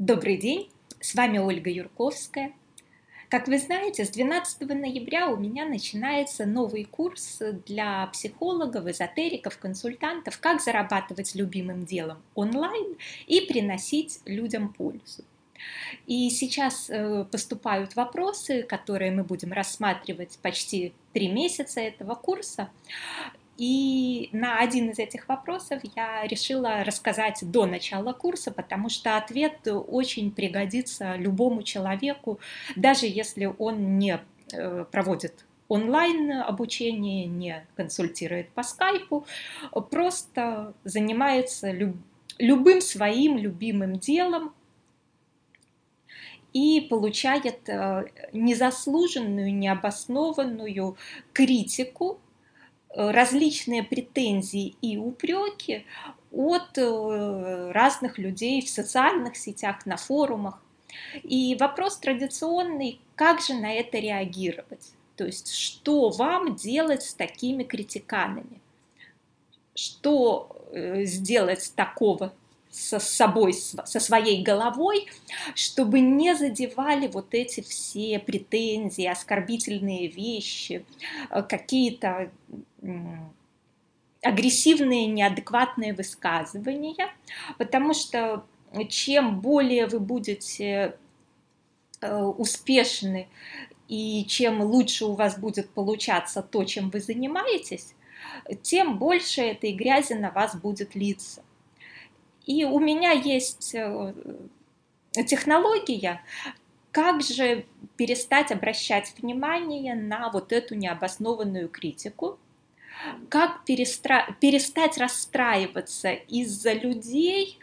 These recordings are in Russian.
Добрый день, с вами Ольга Юрковская. Как вы знаете, с 12 ноября у меня начинается новый курс для психологов, эзотериков, консультантов «Как зарабатывать любимым делом онлайн и приносить людям пользу». И сейчас э, поступают вопросы, которые мы будем рассматривать почти три месяца этого курса. И на один из этих вопросов я решила рассказать до начала курса, потому что ответ очень пригодится любому человеку, даже если он не э, проводит онлайн обучение, не консультирует по скайпу, просто занимается люб любым своим любимым делом и получает э, незаслуженную, необоснованную критику различные претензии и упреки от э, разных людей в социальных сетях, на форумах. И вопрос традиционный, как же на это реагировать? То есть, что вам делать с такими критиканами? Что э, сделать такого со собой, со своей головой, чтобы не задевали вот эти все претензии, оскорбительные вещи, какие-то агрессивные, неадекватные высказывания, потому что чем более вы будете э, успешны и чем лучше у вас будет получаться то, чем вы занимаетесь, тем больше этой грязи на вас будет литься. И у меня есть э, технология, как же перестать обращать внимание на вот эту необоснованную критику, как перестра... перестать расстраиваться из-за людей,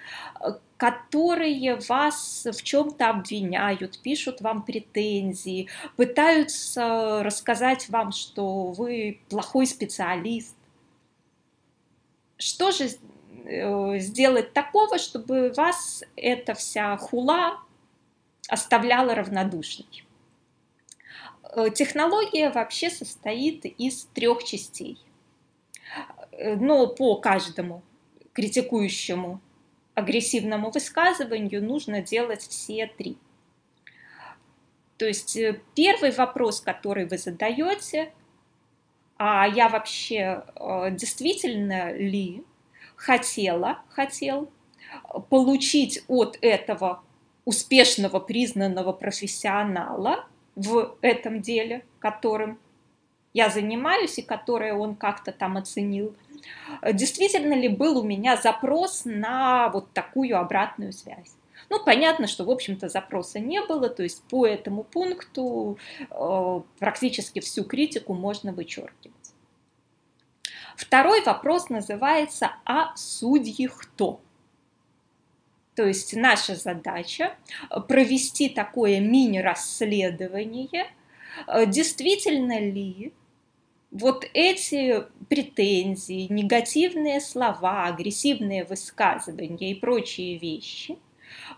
которые вас в чем-то обвиняют, пишут вам претензии, пытаются рассказать вам, что вы плохой специалист. Что же э, сделать такого, чтобы вас эта вся хула оставляла равнодушной? Э, технология вообще состоит из трех частей – но по каждому критикующему агрессивному высказыванию нужно делать все три. То есть э, первый вопрос, который вы задаете, а я вообще э, действительно ли хотела, хотел получить от этого успешного признанного профессионала в этом деле, которым я занимаюсь и которое он как-то там оценил, действительно ли был у меня запрос на вот такую обратную связь. Ну, понятно, что, в общем-то, запроса не было, то есть по этому пункту э, практически всю критику можно вычеркивать. Второй вопрос называется «А судьи кто?». То есть наша задача провести такое мини-расследование, э, действительно ли вот эти претензии, негативные слова, агрессивные высказывания и прочие вещи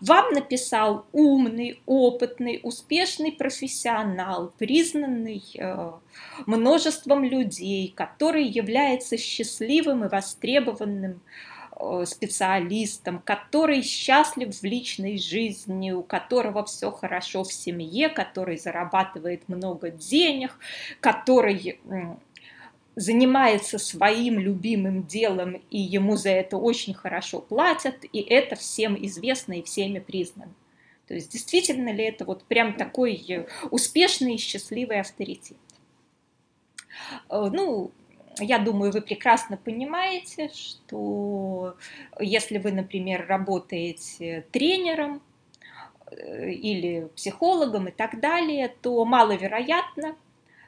вам написал умный, опытный, успешный профессионал, признанный э, множеством людей, который является счастливым и востребованным специалистом, который счастлив в личной жизни, у которого все хорошо в семье, который зарабатывает много денег, который занимается своим любимым делом, и ему за это очень хорошо платят, и это всем известно и всеми признано. То есть действительно ли это вот прям такой э, успешный и счастливый авторитет? Э, ну, я думаю, вы прекрасно понимаете, что если вы, например, работаете тренером э, или психологом и так далее, то маловероятно,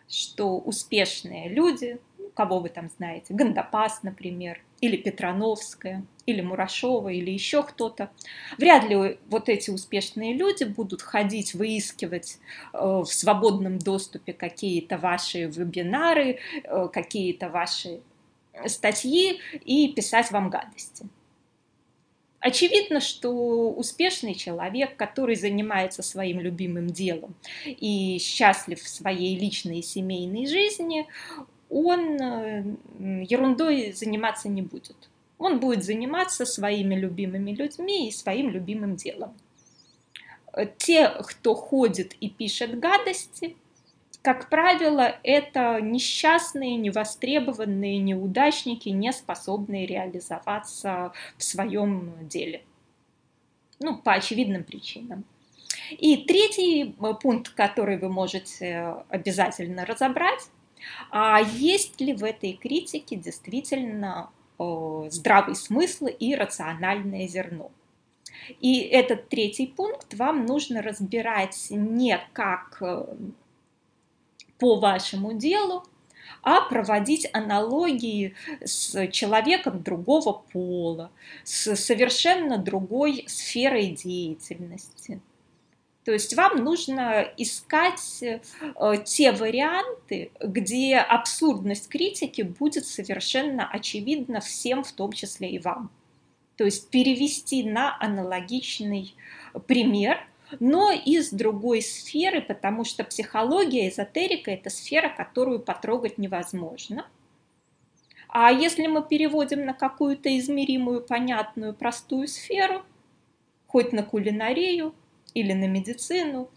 что успешные люди, ну, кого вы там знаете, Гандапас, например, или Петрановская, или Мурашова, или еще кто-то. Вряд ли вот эти успешные люди будут ходить, выискивать э, в свободном доступе какие-то ваши вебинары, э, какие-то ваши статьи и писать вам гадости. Очевидно, что успешный человек, который занимается своим любимым делом и счастлив в своей личной и семейной жизни, он э, ерундой заниматься не будет. Он будет заниматься своими любимыми людьми и своим любимым делом. те, кто ходит и пишет гадости, как правило, это несчастные, невостребованные неудачники, не способные реализоваться в своем деле. Ну, по очевидным причинам. И третий э, пункт, который вы можете обязательно разобрать, а есть ли в этой критике действительно э, здравый смысл и рациональное зерно. И этот третий пункт вам нужно разбирать не как э, по вашему делу, а проводить аналогии с человеком другого пола, с совершенно другой сферой деятельности. То есть вам нужно искать э, те варианты, где абсурдность критики будет совершенно очевидна всем, в том числе и вам. То есть перевести на аналогичный пример – но из другой сферы, потому что психология, эзотерика – это сфера, которую потрогать невозможно. А если мы переводим на какую-то измеримую, понятную, простую сферу, хоть на кулинарию или на медицину,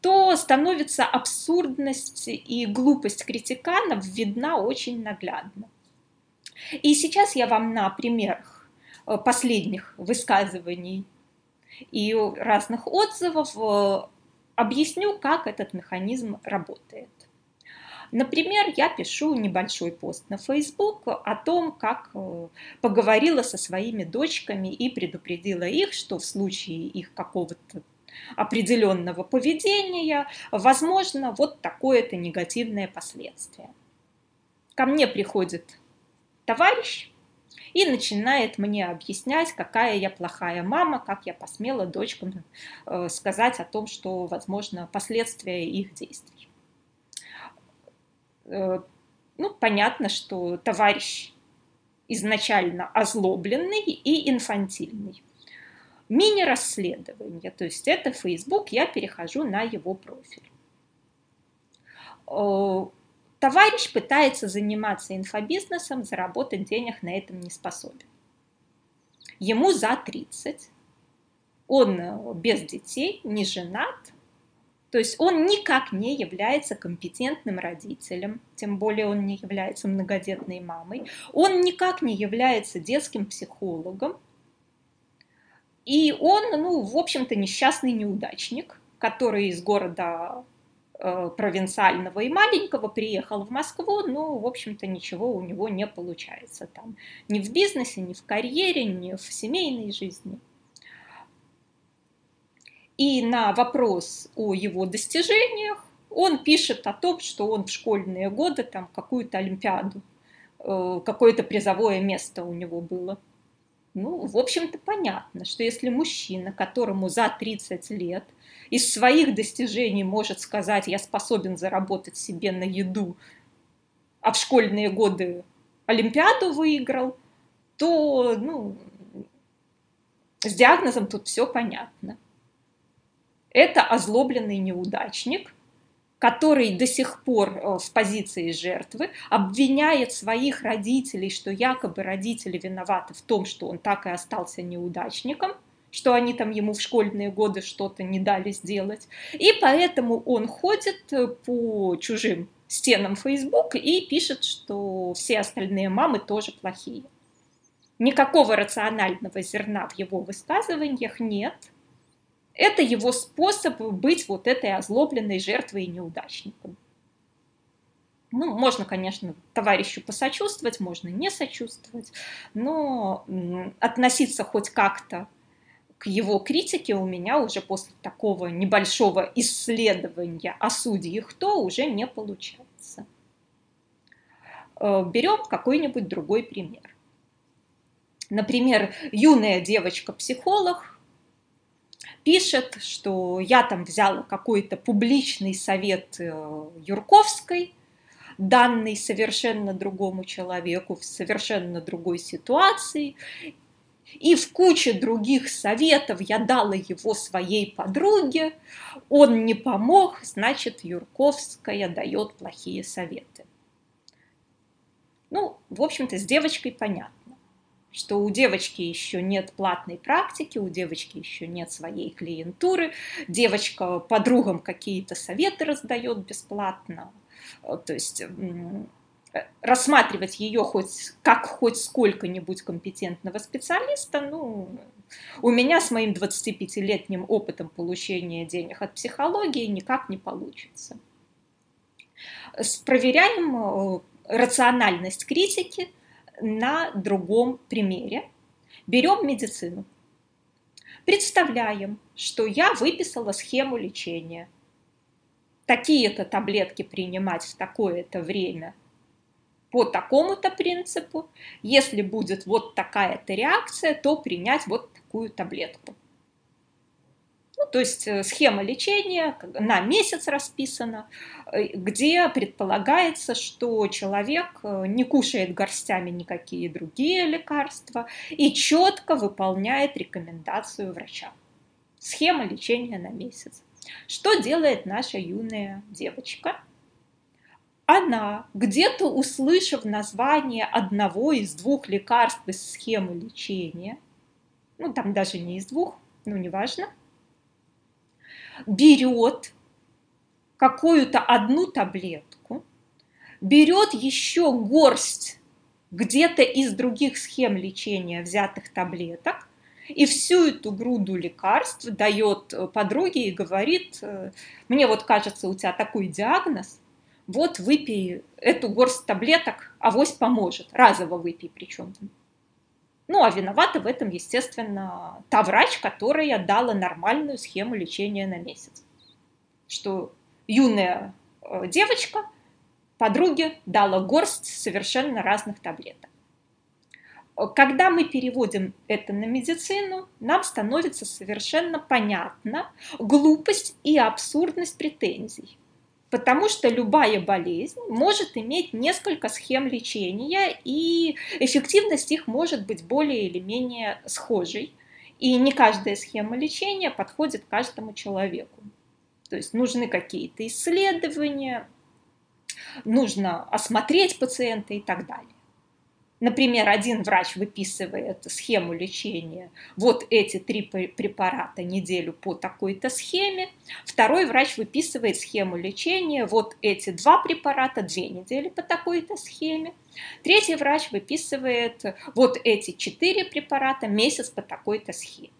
то становится абсурдность и глупость критиканов видна очень наглядно. И сейчас я вам на примерах э, последних высказываний и разных отзывов э, объясню, как этот механизм работает. Например, я пишу небольшой пост на Facebook о том, как э, поговорила со своими дочками и предупредила их, что в случае их какого-то определенного поведения возможно вот такое-то негативное последствие. Ко мне приходит товарищ и начинает мне объяснять, какая я плохая мама, как я посмела дочкам э, сказать о том, что, возможно, последствия их действий. Э, ну, понятно, что товарищ изначально озлобленный и инфантильный. Мини-расследование, то есть это Facebook, я перехожу на его профиль э, Товарищ пытается заниматься инфобизнесом, заработать денег на этом не способен. Ему за 30, он э, без детей, не женат, то есть он никак не является компетентным родителем, тем более он не является многодетной мамой, он никак не является детским психологом, и он, ну, в общем-то, несчастный неудачник, который из города Э, провинциального и маленького, приехал в Москву, ну, в общем-то, ничего у него не получается там. Ни в бизнесе, ни в карьере, ни в семейной жизни. И на вопрос о его достижениях он пишет о том, что он в школьные годы там какую-то олимпиаду, э, какое-то призовое место у него было. Ну, в общем-то, понятно, что если мужчина, которому за 30 лет – из своих достижений может сказать, я способен заработать себе на еду, а в школьные годы Олимпиаду выиграл, то ну, с диагнозом тут все понятно. Это озлобленный неудачник, который до сих пор э, в позиции жертвы обвиняет своих родителей, что якобы родители виноваты в том, что он так и остался неудачником – что они там ему в школьные годы что-то не дали сделать. И поэтому он ходит э, по чужим стенам Facebook и пишет, что все остальные мамы тоже плохие. Никакого рационального зерна в его высказываниях нет. Это его способ быть вот этой озлобленной жертвой и неудачником. Ну, можно, конечно, товарищу посочувствовать, можно не сочувствовать, но относиться хоть как-то к его критике у меня уже после такого небольшого исследования о судьях кто уже не получается. Э, берем какой-нибудь другой пример. Например, юная девочка-психолог пишет, что я там взяла какой-то публичный совет э, Юрковской, данный совершенно другому человеку в совершенно другой ситуации, и в куче других советов я дала его своей подруге, он не помог, значит, Юрковская дает плохие советы. Ну, в общем-то, с девочкой понятно. Что у девочки еще нет платной практики, у девочки еще нет своей клиентуры, девочка подругам какие-то советы раздает бесплатно. Э, то есть рассматривать ее хоть как хоть сколько-нибудь компетентного специалиста, ну, у меня с моим 25-летним опытом получения денег от психологии никак не получится. Проверяем э, рациональность критики на другом примере. Берем медицину. Представляем, что я выписала схему лечения. Такие-то таблетки принимать в такое-то время по такому-то принципу. Если будет вот такая-то реакция, то принять вот такую таблетку. То есть э, схема лечения на месяц расписана, э, где предполагается, что человек э, не кушает горстями никакие другие лекарства и четко выполняет рекомендацию врача. Схема лечения на месяц. Что делает наша юная девочка? Она, где-то услышав название одного из двух лекарств из схемы лечения, ну там даже не из двух, ну неважно, берет какую-то одну таблетку, берет еще горсть где-то из других схем лечения взятых таблеток, и всю эту груду лекарств дает подруге и говорит, э, мне вот кажется, у тебя такой диагноз, вот выпей эту горсть таблеток, авось поможет, разово выпей причем. Ну, а виновата в этом, естественно, та врач, которая дала нормальную схему лечения на месяц. Что юная э, девочка подруге дала горсть совершенно разных таблеток. Когда мы переводим это на медицину, нам становится совершенно понятна глупость и абсурдность претензий потому что любая болезнь может иметь несколько схем лечения, и эффективность их может быть более или менее схожей. И не каждая схема лечения подходит каждому человеку. То есть нужны какие-то исследования, нужно осмотреть пациента и так далее. Например, один врач выписывает схему лечения, вот эти три препарата неделю по такой-то схеме, второй врач выписывает схему лечения, вот эти два препарата две недели по такой-то схеме, третий врач выписывает вот эти четыре препарата месяц по такой-то схеме.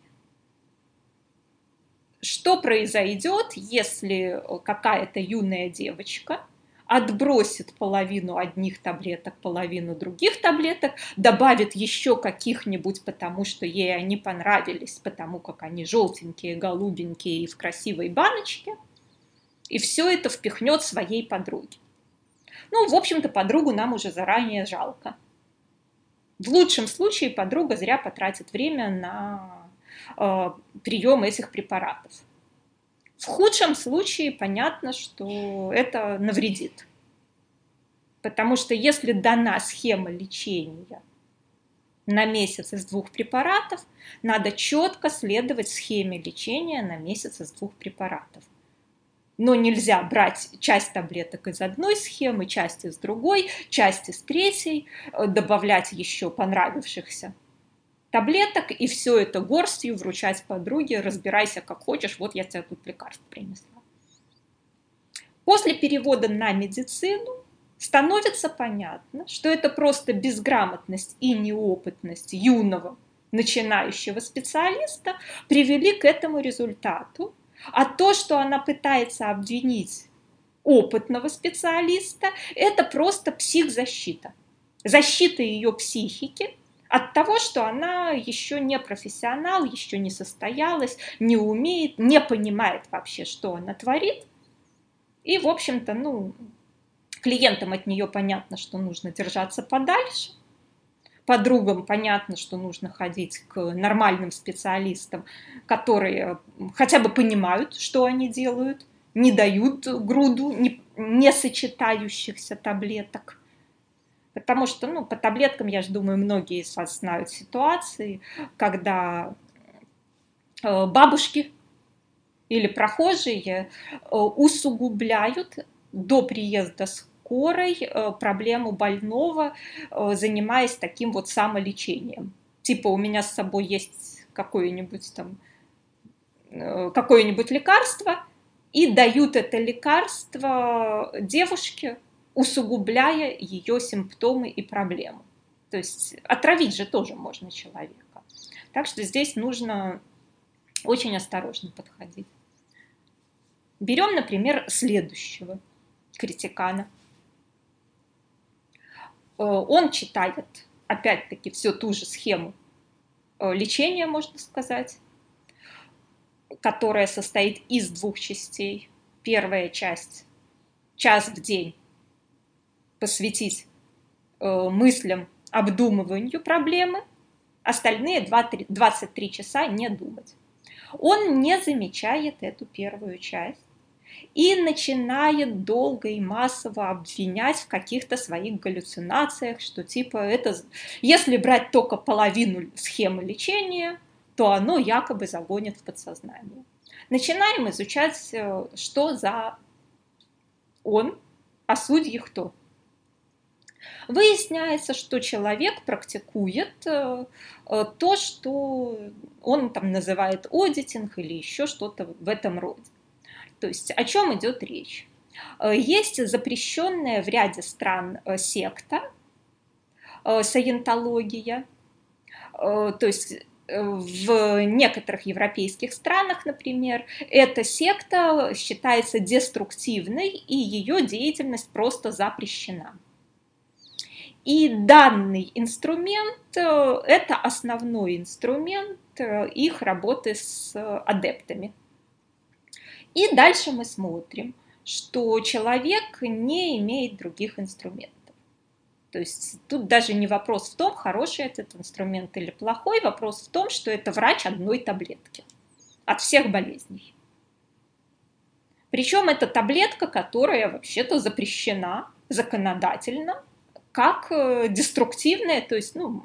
Что произойдет, если какая-то юная девочка – отбросит половину одних таблеток, половину других таблеток, добавит еще каких-нибудь, потому что ей они понравились, потому как они желтенькие, голубенькие и в красивой баночке, и все это впихнет своей подруге. Ну, в общем-то, подругу нам уже заранее жалко. В лучшем случае подруга зря потратит время на э, прием этих препаратов. В худшем случае понятно, что это навредит. Потому что если дана схема лечения на месяц из двух препаратов, надо четко следовать схеме лечения на месяц из двух препаратов. Но нельзя брать часть таблеток из одной схемы, часть из другой, часть из третьей, э, добавлять еще понравившихся таблеток и все это горстью вручать подруге, разбирайся как хочешь, вот я тебе тут лекарство принесла. После перевода на медицину становится понятно, что это просто безграмотность и неопытность юного начинающего специалиста привели к этому результату, а то, что она пытается обвинить опытного специалиста, это просто психзащита. Защита ее психики от того, что она еще не профессионал, еще не состоялась, не умеет, не понимает вообще, что она творит. И, в общем-то, ну, клиентам от нее понятно, что нужно держаться подальше. Подругам понятно, что нужно ходить к нормальным специалистам, которые хотя бы понимают, что они делают, не дают груду не, не сочетающихся таблеток. Потому что, ну, по таблеткам, я же думаю, многие из вас знают ситуации, когда э, бабушки или прохожие э, усугубляют до приезда скорой э, проблему больного, занимаясь таким вот самолечением. типа у меня с собой есть какое-нибудь там какое-нибудь лекарство, и дают это лекарство девушке, усугубляя ее симптомы и проблемы. То есть отравить же тоже можно человека. Так что здесь нужно очень осторожно подходить. Берем, например, следующего критикана. Э, он читает, опять-таки, всю ту же схему э, лечения, можно сказать, которая состоит из двух частей. Первая часть – час в день посвятить э, мыслям, обдумыванию проблемы, остальные 2, 23 часа не думать. Он не замечает эту первую часть и начинает долго и массово обвинять в каких-то своих галлюцинациях, что типа это, если брать только половину схемы лечения, то оно якобы загонит в подсознание. Начинаем изучать, э, что за он, а судьи кто. Выясняется, что человек практикует э, э, то, что он там называет аудитинг или еще что-то в этом роде. То есть о чем идет речь? Э, есть запрещенная в ряде стран секта, саентология, то есть в некоторых европейских странах, например, эта секта считается деструктивной, и ее деятельность просто запрещена. И данный инструмент э, – это основной инструмент э, их работы с адептами. И дальше мы смотрим, что человек не имеет других инструментов. То есть тут даже не вопрос в том, хороший этот инструмент или плохой, вопрос в том, что это врач одной таблетки от всех болезней. Причем это таблетка, которая вообще-то запрещена законодательно как э, деструктивное, то есть, ну,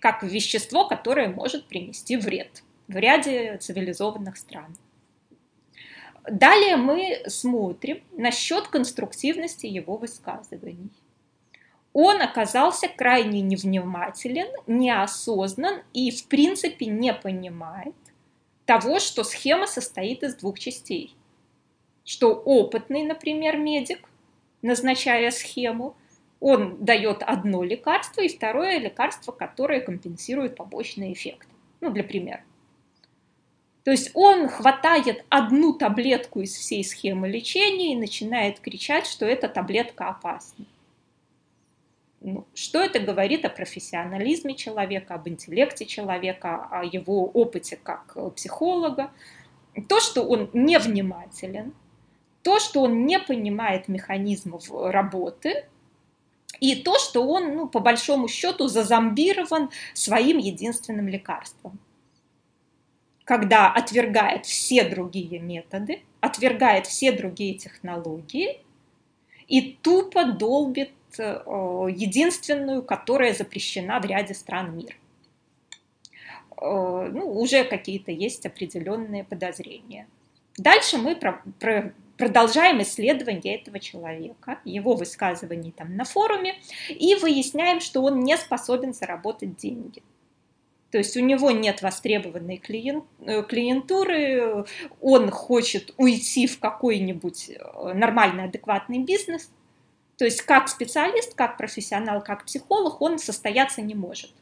как вещество, которое может принести вред в ряде цивилизованных стран. Далее мы смотрим насчет конструктивности его высказываний. Он оказался крайне невнимателен, неосознан и, в принципе, не понимает того, что схема состоит из двух частей. Что опытный, например, медик, назначая схему, он дает одно лекарство и второе лекарство, которое компенсирует побочные эффекты. Ну, для примера. То есть он хватает одну таблетку из всей схемы лечения и начинает кричать, что эта таблетка опасна. Ну, что это говорит о профессионализме человека, об интеллекте человека, о его опыте как психолога? То, что он невнимателен, то, что он не понимает механизмов работы – и то, что он, ну, по большому счету, зазомбирован своим единственным лекарством. Когда отвергает все другие методы, отвергает все другие технологии и тупо долбит э, единственную, которая запрещена в ряде стран мира. Э, ну, уже какие-то есть определенные подозрения. Дальше мы про, про, продолжаем исследование этого человека, его высказываний там на форуме, и выясняем, что он не способен заработать деньги. То есть у него нет востребованной э, клиентуры, он хочет уйти в какой-нибудь э, нормальный, адекватный бизнес. То есть как специалист, как профессионал, как психолог он состояться не может.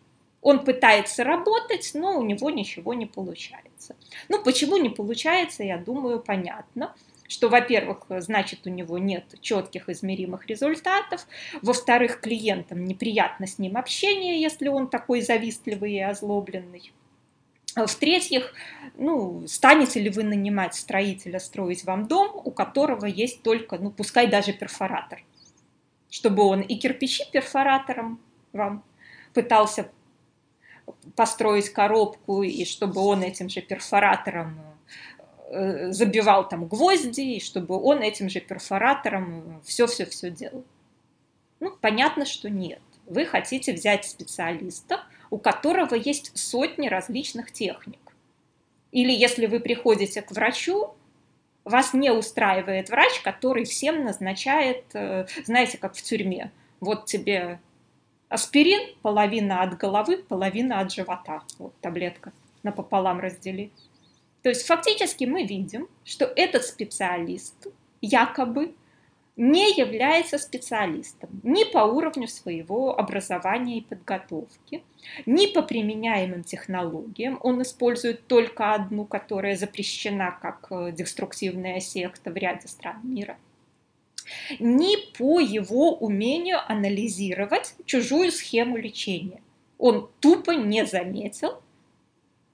Он пытается работать, но у него ничего не получается. Ну, почему не получается, я думаю, понятно что, во-первых, значит, у него нет четких измеримых результатов, во-вторых, клиентам неприятно с ним общение, если он такой завистливый и озлобленный. В-третьих, ну, станете ли вы нанимать строителя строить вам дом, у которого есть только, ну, пускай даже перфоратор, чтобы он и кирпичи перфоратором вам пытался построить коробку, и чтобы он этим же перфоратором забивал там гвозди, и чтобы он этим же перфоратором все-все-все делал. Ну, понятно, что нет. Вы хотите взять специалиста, у которого есть сотни различных техник. Или если вы приходите к врачу, вас не устраивает врач, который всем назначает, э, знаете, как в тюрьме. Вот тебе Аспирин – половина от головы, половина от живота. Вот таблетка напополам разделить. То есть фактически мы видим, что этот специалист якобы не является специалистом ни по уровню своего образования и подготовки, ни по применяемым технологиям. Он использует только одну, которая запрещена как э, деструктивная секта в ряде стран мира ни по его умению анализировать чужую схему лечения. Он тупо не заметил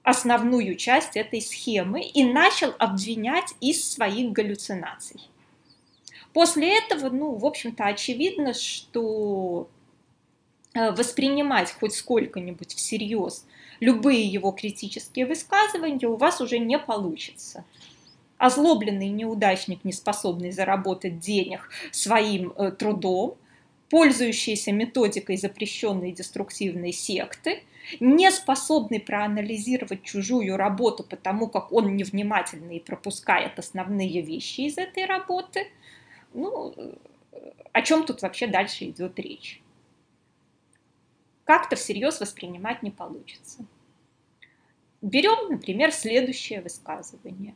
основную часть этой схемы и начал обвинять из своих галлюцинаций. После этого, ну, в общем-то, очевидно, что э, воспринимать хоть сколько-нибудь всерьез любые его критические высказывания у вас уже не получится. Озлобленный неудачник, не способный заработать денег своим э, трудом, пользующийся методикой запрещенной деструктивной секты, не способный проанализировать чужую работу, потому как он невнимательный и пропускает основные вещи из этой работы – ну, о чем тут вообще дальше идет речь? Как-то всерьез воспринимать не получится. Берем, например, следующее высказывание.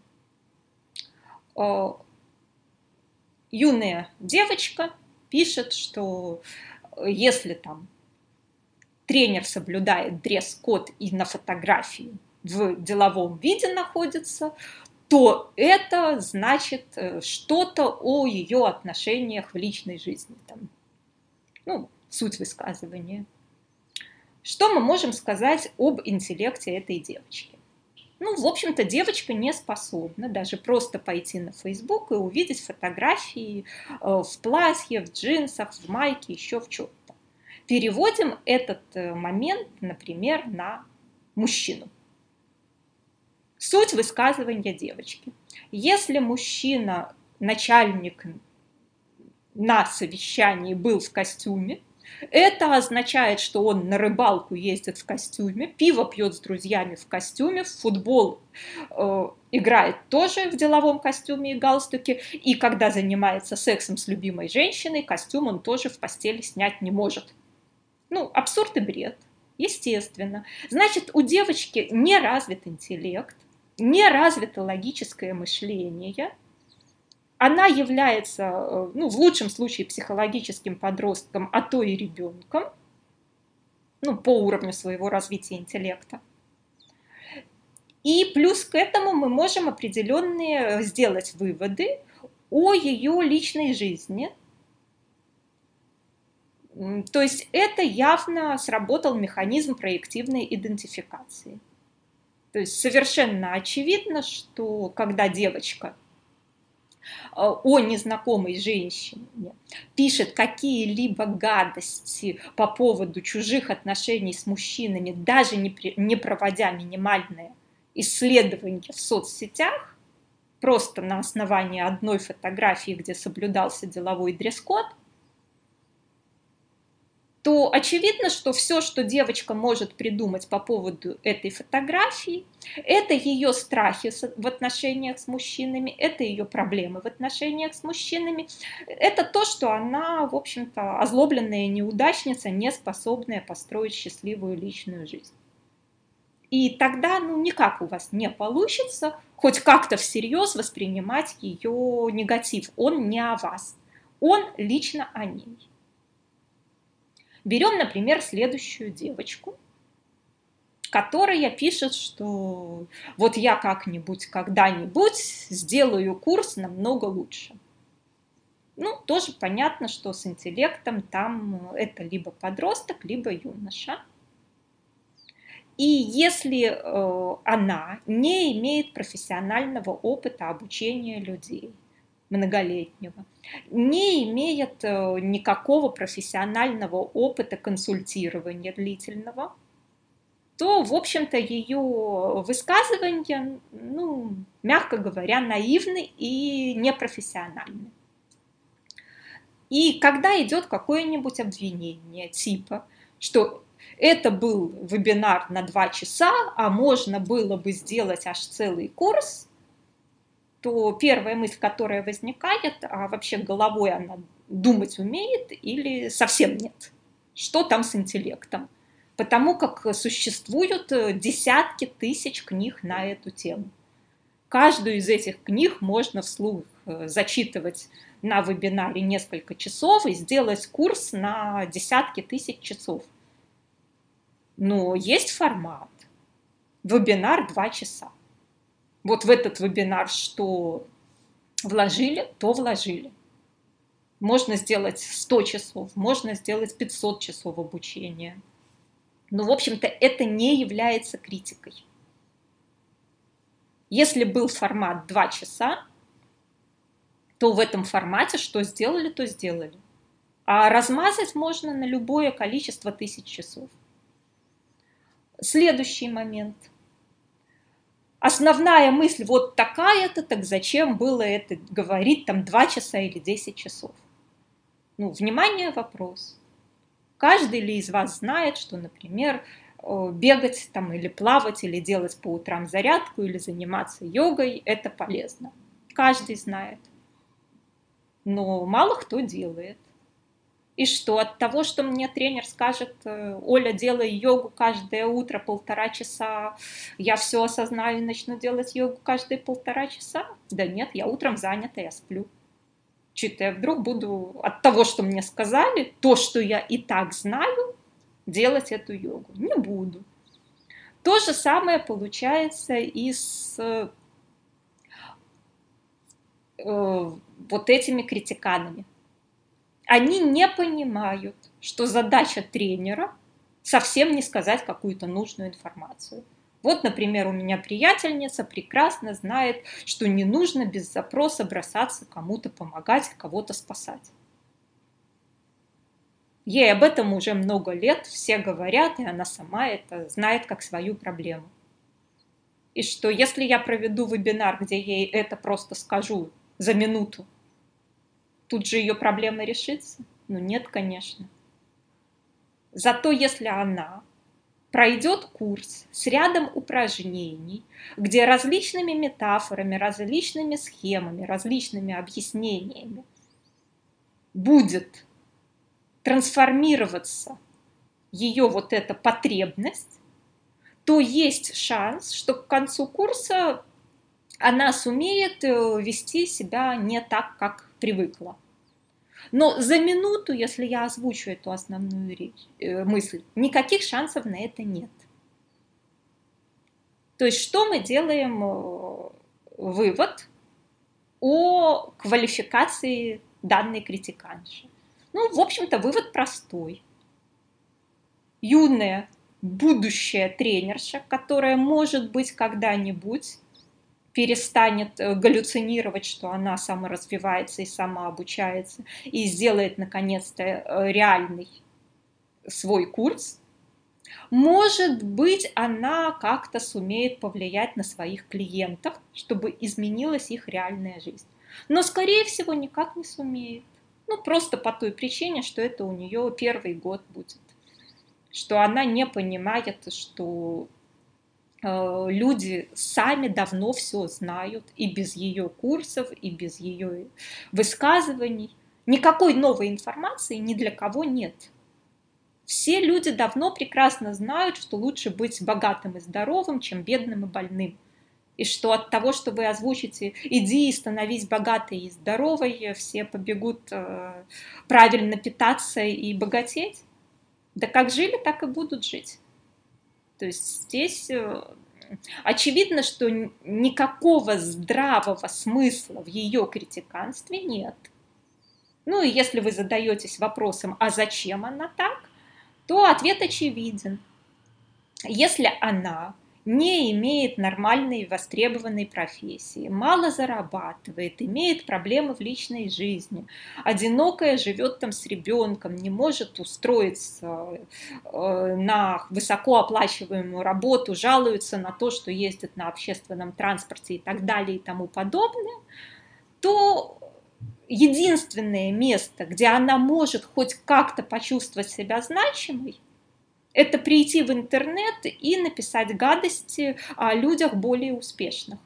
Юная девочка пишет, что если там тренер соблюдает дресс-код и на фотографии в деловом виде находится, то это значит э, что-то о ее отношениях в личной жизни. Там. Ну, суть высказывания. Что мы можем сказать об интеллекте этой девочки? Ну, в общем-то, девочка не способна даже просто пойти на Facebook и увидеть фотографии э, в платье, в джинсах, в майке, еще в чем-то. Переводим этот э, момент, например, на мужчину. Суть высказывания девочки. Если мужчина, начальник на совещании был в костюме, это означает, что он на рыбалку ездит в костюме, пиво пьет с друзьями в костюме, в футбол э, играет тоже в деловом костюме и галстуке, и когда занимается сексом с любимой женщиной, костюм он тоже в постели снять не может. Ну, абсурд и бред, естественно. Значит, у девочки не развит интеллект, не развито логическое мышление, она является, э, ну, в лучшем случае, психологическим подростком, а то и ребенком, ну, по уровню своего развития интеллекта. И плюс к этому мы можем определенные сделать выводы о ее личной жизни. То есть это явно сработал механизм проективной идентификации. То есть совершенно очевидно, что когда девочка э, о незнакомой женщине пишет какие-либо гадости по поводу чужих отношений с мужчинами, даже не, при, не проводя минимальное исследование в соцсетях, просто на основании одной фотографии, где соблюдался деловой дресс-код, то очевидно, что все, что девочка может придумать по поводу этой фотографии, это ее страхи в отношениях с мужчинами, это ее проблемы в отношениях с мужчинами, это то, что она, в общем-то, озлобленная неудачница, не способная построить счастливую личную жизнь. И тогда, ну, никак у вас не получится хоть как-то всерьез воспринимать ее негатив. Он не о вас, он лично о ней. Берем, например, следующую девочку, которая пишет, что вот я как-нибудь, когда-нибудь сделаю курс намного лучше. Ну, тоже понятно, что с интеллектом там это либо подросток, либо юноша. И если э, она не имеет профессионального опыта обучения людей, многолетнего, не имеет э, никакого профессионального опыта консультирования длительного, то, в общем-то, ее высказывания, ну, мягко говоря, наивны и непрофессиональны. И когда идет какое-нибудь обвинение типа, что это был вебинар на два часа, а можно было бы сделать аж целый курс, то первая мысль, которая возникает, а вообще головой она думать умеет или совсем нет. что там с интеллектом, потому как существуют э, десятки тысяч книг на эту тему. Каждую из этих книг можно вслух э, зачитывать на вебинаре несколько часов и сделать курс на десятки тысяч часов. Но есть формат. Вебинар 2 часа. Вот в этот вебинар что вложили, то вложили. Можно сделать 100 часов, можно сделать 500 часов обучения. Но, в общем-то, это не является критикой. Если был формат 2 часа, то в этом формате что сделали, то сделали. А размазать можно на любое количество тысяч часов. Следующий момент. Основная мысль вот такая-то, так зачем было это говорить там 2 часа или 10 часов? Ну, внимание, вопрос. Каждый ли из вас знает, что, например, э, бегать там или плавать, или делать по утрам зарядку, или заниматься йогой – это полезно. Каждый знает. Но мало кто делает. И что от того, что мне тренер скажет, э, Оля, делай йогу каждое утро полтора часа, я все осознаю и начну делать йогу каждые полтора часа? Да нет, я утром занята, я сплю что-то я вдруг буду от того, что мне сказали, то, что я и так знаю, делать эту йогу. Не буду. То же самое получается и с э, вот этими критиканами. Они не понимают, что задача тренера совсем не сказать какую-то нужную информацию. Вот, например, у меня приятельница прекрасно знает, что не нужно без запроса бросаться кому-то помогать, кого-то спасать. Ей об этом уже много лет все говорят, и она сама это знает как свою проблему. И что если я проведу вебинар, где ей это просто скажу за минуту, тут же ее проблема решится? Ну нет, конечно. Зато если она пройдет курс с рядом упражнений, где различными метафорами, различными схемами, различными объяснениями будет трансформироваться ее вот эта потребность, то есть шанс, что к концу курса она сумеет э, вести себя не так, как привыкла. Но за минуту, если я озвучу эту основную э, мысль, никаких шансов на это нет. То есть что мы делаем э, вывод о квалификации данной критиканши? Ну, в общем-то, вывод простой. Юная будущая тренерша, которая может быть когда-нибудь перестанет э, галлюцинировать, что она саморазвивается и самообучается, и сделает, наконец-то, э, реальный свой курс, может быть, она как-то сумеет повлиять на своих клиентов, чтобы изменилась их реальная жизнь. Но, скорее всего, никак не сумеет. Ну, просто по той причине, что это у нее первый год будет. Что она не понимает, что люди сами давно все знают и без ее курсов, и без ее высказываний. Никакой новой информации ни для кого нет. Все люди давно прекрасно знают, что лучше быть богатым и здоровым, чем бедным и больным. И что от того, что вы озвучите «иди и становись богатой и здоровой», все побегут э, правильно питаться и богатеть. Да как жили, так и будут жить. То есть здесь э, очевидно, что никакого здравого смысла в ее критиканстве нет. Ну и если вы задаетесь вопросом, а зачем она так, то ответ очевиден. Если она не имеет нормальной востребованной профессии, мало зарабатывает, имеет проблемы в личной жизни, одинокая живет там с ребенком, не может устроиться э, на высокооплачиваемую работу, жалуется на то, что ездит на общественном транспорте и так далее и тому подобное, то единственное место, где она может хоть как-то почувствовать себя значимой, это прийти в интернет и написать гадости о людях более успешных.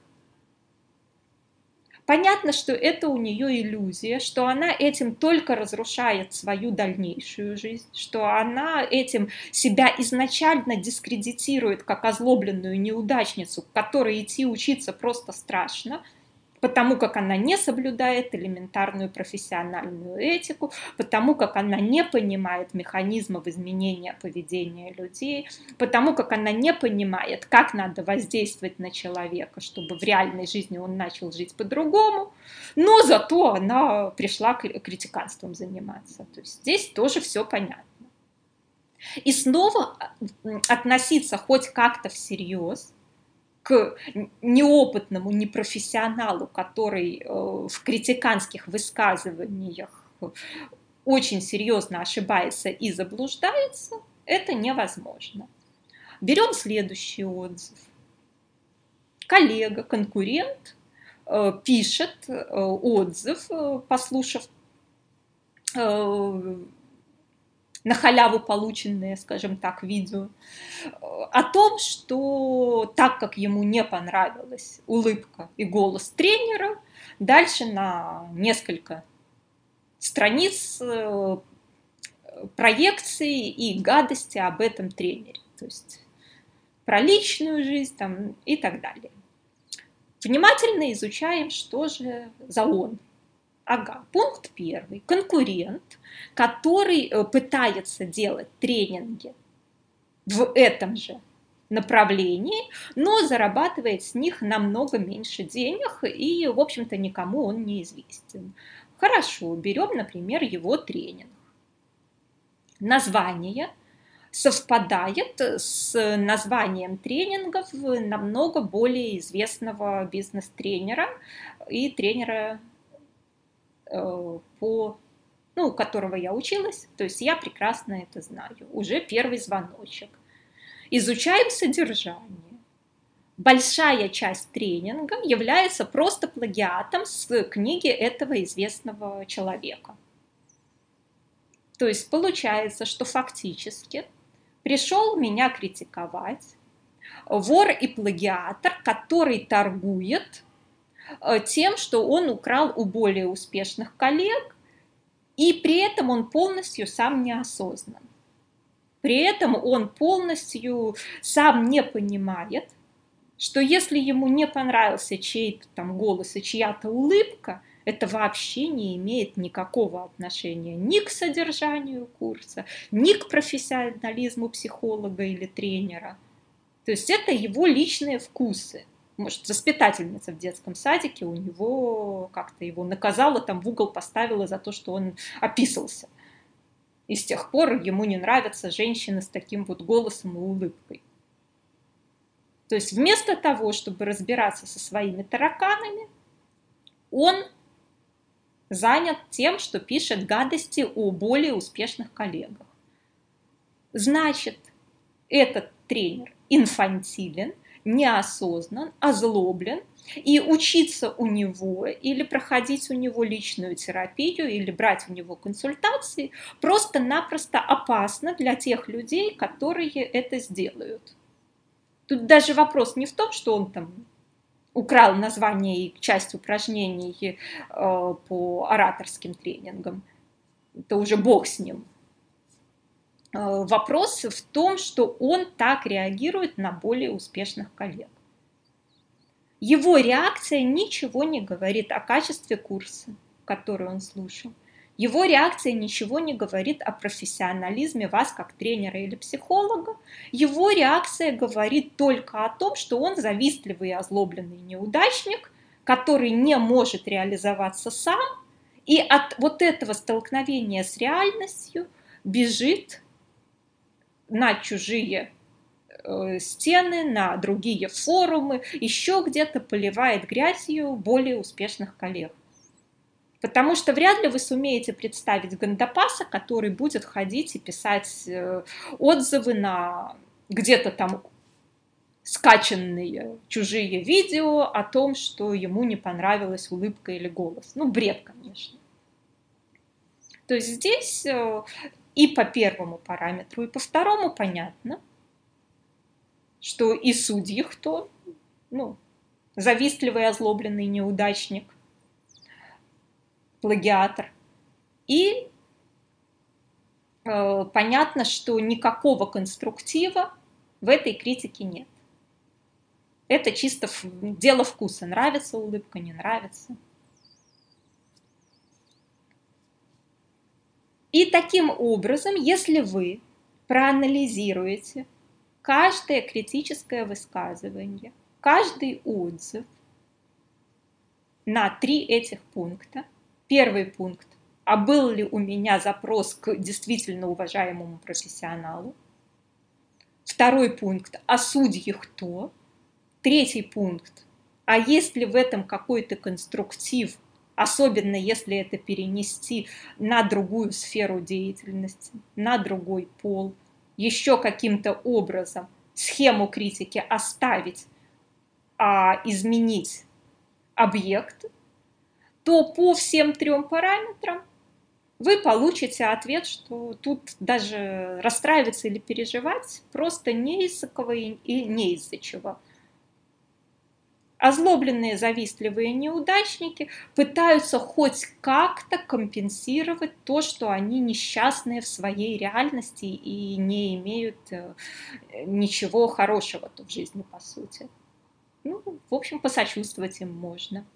Понятно, что это у нее иллюзия, что она этим только разрушает свою дальнейшую жизнь, что она этим себя изначально дискредитирует как озлобленную неудачницу, к которой идти учиться просто страшно – потому как она не соблюдает элементарную профессиональную этику, потому как она не понимает механизмов изменения поведения людей, потому как она не понимает, как надо воздействовать на человека, чтобы в реальной жизни он начал жить по-другому, но зато она пришла критиканством заниматься. То есть здесь тоже все понятно. И снова относиться хоть как-то всерьез к неопытному, непрофессионалу, который э, в критиканских высказываниях очень серьезно ошибается и заблуждается, это невозможно. Берем следующий отзыв. Коллега, конкурент э, пишет э, отзыв, послушав на халяву полученные, скажем так, видео, о том, что так как ему не понравилась улыбка и голос тренера, дальше на несколько страниц э, проекции и гадости об этом тренере. То есть про личную жизнь там, и так далее. Внимательно изучаем, что же за он. Ага, пункт первый. Конкурент который э, пытается делать тренинги в этом же направлении, но зарабатывает с них намного меньше денег, и, в общем-то, никому он не известен. Хорошо, берем, например, его тренинг. Название совпадает с названием тренингов намного более известного бизнес-тренера и тренера по ну, у которого я училась, то есть я прекрасно это знаю. Уже первый звоночек. Изучаем содержание. Большая часть тренинга является просто плагиатом с книги этого известного человека. То есть получается, что фактически пришел меня критиковать вор и плагиатор, который торгует э, тем, что он украл у более успешных коллег и при этом он полностью сам неосознан. При этом он полностью сам не понимает, что если ему не понравился чей-то там голос и чья-то улыбка, это вообще не имеет никакого отношения ни к содержанию курса, ни к профессионализму психолога или тренера. То есть это его личные вкусы может, воспитательница в детском садике у него как-то его наказала, там в угол поставила за то, что он описался. И с тех пор ему не нравятся женщины с таким вот голосом и улыбкой. То есть вместо того, чтобы разбираться со своими тараканами, он занят тем, что пишет гадости о более успешных коллегах. Значит, этот тренер инфантилен, неосознан, озлоблен, и учиться у него или проходить у него личную терапию или брать у него консультации просто-напросто опасно для тех людей, которые это сделают. Тут даже вопрос не в том, что он там украл название и часть упражнений э, по ораторским тренингам. Это уже бог с ним. Э, вопрос в том, что он так реагирует на более успешных коллег. Его реакция ничего не говорит о качестве курса, который он слушал. Его реакция ничего не говорит о профессионализме вас как тренера или психолога. Его реакция говорит только о том, что он завистливый и озлобленный неудачник, который не может реализоваться сам, и от вот этого столкновения с реальностью бежит на чужие э, стены, на другие форумы, еще где-то поливает грязью более успешных коллег. Потому что вряд ли вы сумеете представить Гандапаса, который будет ходить и писать э, отзывы на где-то там скачанные чужие видео о том, что ему не понравилась улыбка или голос. Ну, бред, конечно. То есть здесь э, и по первому параметру, и по второму понятно, что и судьи кто, ну, завистливый, озлобленный неудачник, плагиатор. И э, понятно, что никакого конструктива в этой критике нет. Это чисто дело вкуса. Нравится улыбка, не нравится. И таким образом, если вы проанализируете каждое критическое высказывание, каждый отзыв на три этих пункта. Первый пункт. А был ли у меня запрос к действительно уважаемому профессионалу? Второй пункт. А судьи кто? Третий пункт. А есть ли в этом какой-то конструктив, особенно если это перенести на другую сферу деятельности, на другой пол, еще каким-то образом схему критики оставить, а изменить объект, то по всем трем параметрам вы получите ответ, что тут даже расстраиваться или переживать просто не из-за кого и не из-за чего. Озлобленные завистливые неудачники пытаются хоть как-то компенсировать то, что они несчастные в своей реальности и не имеют э, ничего хорошего в жизни, по сути. Ну, в общем, посочувствовать им можно.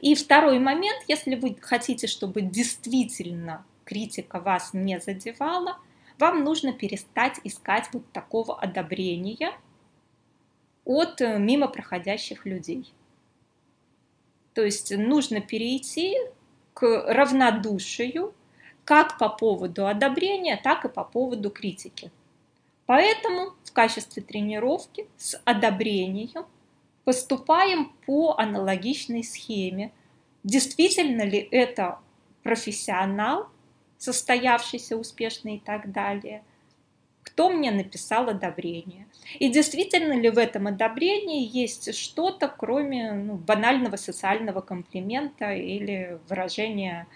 И второй момент, если вы хотите, чтобы действительно критика вас не задевала, вам нужно перестать искать вот такого одобрения – от э, мимо проходящих людей. То есть нужно перейти к равнодушию как по поводу одобрения, так и по поводу критики. Поэтому в качестве тренировки с одобрением поступаем по аналогичной схеме. Действительно ли это профессионал, состоявшийся успешный и так далее – кто мне написал одобрение. И действительно ли в этом одобрении есть что-то, кроме ну, банального социального комплимента или выражения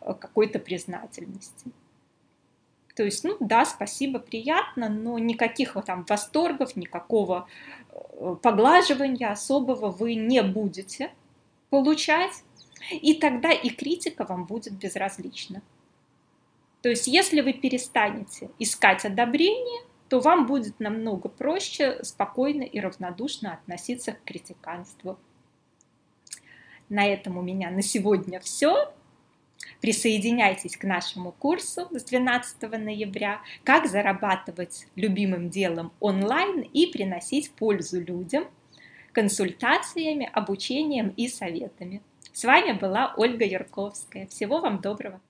э, какой-то признательности. То есть, ну да, спасибо, приятно, но никаких там восторгов, никакого э, поглаживания особого вы не будете получать, и тогда и критика вам будет безразлична. То есть если вы перестанете искать одобрение, то вам будет намного проще спокойно и равнодушно относиться к критиканству. На этом у меня на сегодня все. Присоединяйтесь к нашему курсу с 12 ноября «Как зарабатывать любимым делом онлайн и приносить пользу людям» консультациями, обучением и советами. С вами была Ольга Ярковская. Всего вам доброго!